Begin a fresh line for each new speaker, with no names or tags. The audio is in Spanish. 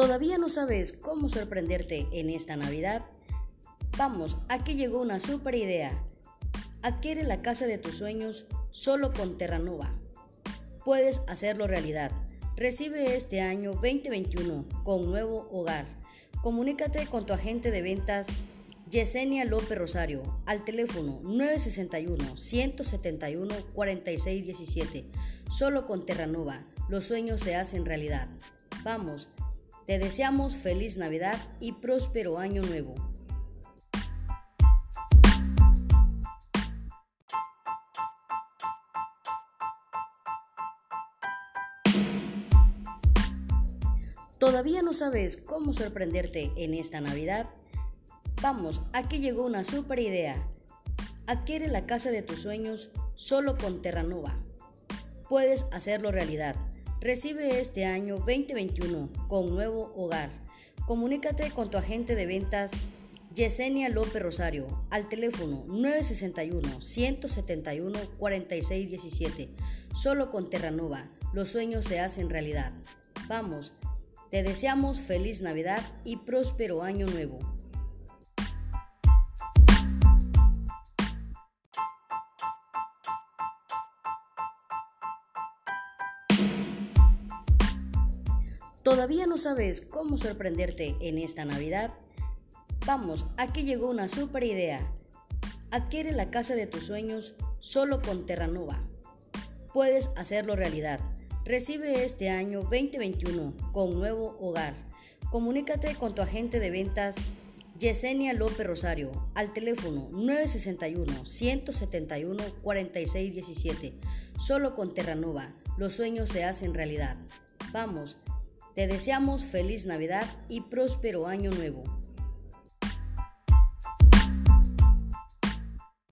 ¿Todavía no sabes cómo sorprenderte en esta Navidad? Vamos, aquí llegó una super idea. Adquiere la casa de tus sueños solo con Terranova. Puedes hacerlo realidad. Recibe este año 2021 con nuevo hogar. Comunícate con tu agente de ventas Yesenia López Rosario al teléfono 961-171-4617. Solo con Terranova, los sueños se hacen realidad. Vamos, te deseamos feliz Navidad y próspero año nuevo. ¿Todavía no sabes cómo sorprenderte en esta Navidad? Vamos, aquí llegó una super idea. Adquiere la casa de tus sueños solo con Terranova. Puedes hacerlo realidad. Recibe este año 2021 con nuevo hogar. Comunícate con tu agente de ventas Yesenia López Rosario al teléfono 961-171-4617. Solo con Terranova, los sueños se hacen realidad. Vamos, te deseamos feliz Navidad y próspero año nuevo. ¿Todavía no sabes cómo sorprenderte en esta Navidad? Vamos, aquí llegó una super idea. Adquiere la casa de tus sueños solo con Terranova. Puedes hacerlo realidad. Recibe este año 2021 con nuevo hogar. Comunícate con tu agente de ventas Yesenia López Rosario al teléfono 961-171-4617. Solo con Terranova, los sueños se hacen realidad. Vamos, te deseamos feliz Navidad y próspero año nuevo.